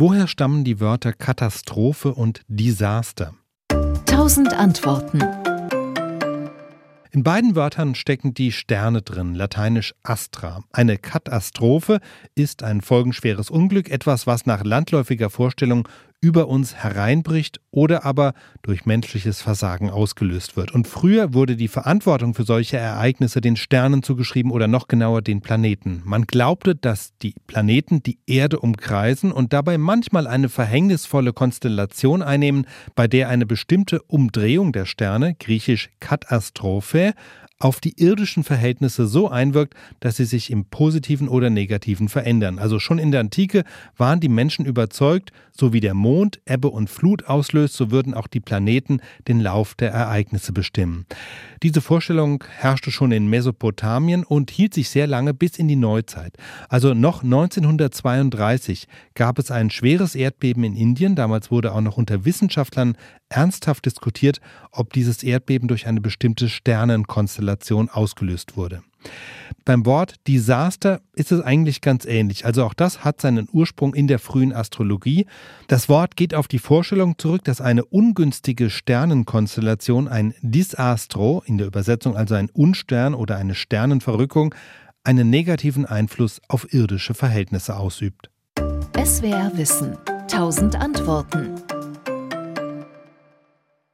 Woher stammen die Wörter Katastrophe und Desaster? Tausend Antworten. In beiden Wörtern stecken die Sterne drin, lateinisch Astra. Eine Katastrophe ist ein folgenschweres Unglück, etwas, was nach landläufiger Vorstellung über uns hereinbricht oder aber durch menschliches Versagen ausgelöst wird. Und früher wurde die Verantwortung für solche Ereignisse den Sternen zugeschrieben oder noch genauer den Planeten. Man glaubte, dass die Planeten die Erde umkreisen und dabei manchmal eine verhängnisvolle Konstellation einnehmen, bei der eine bestimmte Umdrehung der Sterne, griechisch Katastrophe, auf die irdischen Verhältnisse so einwirkt, dass sie sich im positiven oder negativen verändern. Also schon in der Antike waren die Menschen überzeugt, so wie der Mond Ebbe und Flut auslöst, so würden auch die Planeten den Lauf der Ereignisse bestimmen. Diese Vorstellung herrschte schon in Mesopotamien und hielt sich sehr lange bis in die Neuzeit. Also noch 1932 gab es ein schweres Erdbeben in Indien. Damals wurde auch noch unter Wissenschaftlern ernsthaft diskutiert, ob dieses Erdbeben durch eine bestimmte Sternenkonstellation ausgelöst wurde. Beim Wort Desaster ist es eigentlich ganz ähnlich. Also auch das hat seinen Ursprung in der frühen Astrologie. Das Wort geht auf die Vorstellung zurück, dass eine ungünstige Sternenkonstellation, ein Disastro, in der Übersetzung also ein Unstern oder eine Sternenverrückung, einen negativen Einfluss auf irdische Verhältnisse ausübt. SWR Wissen. Tausend Antworten.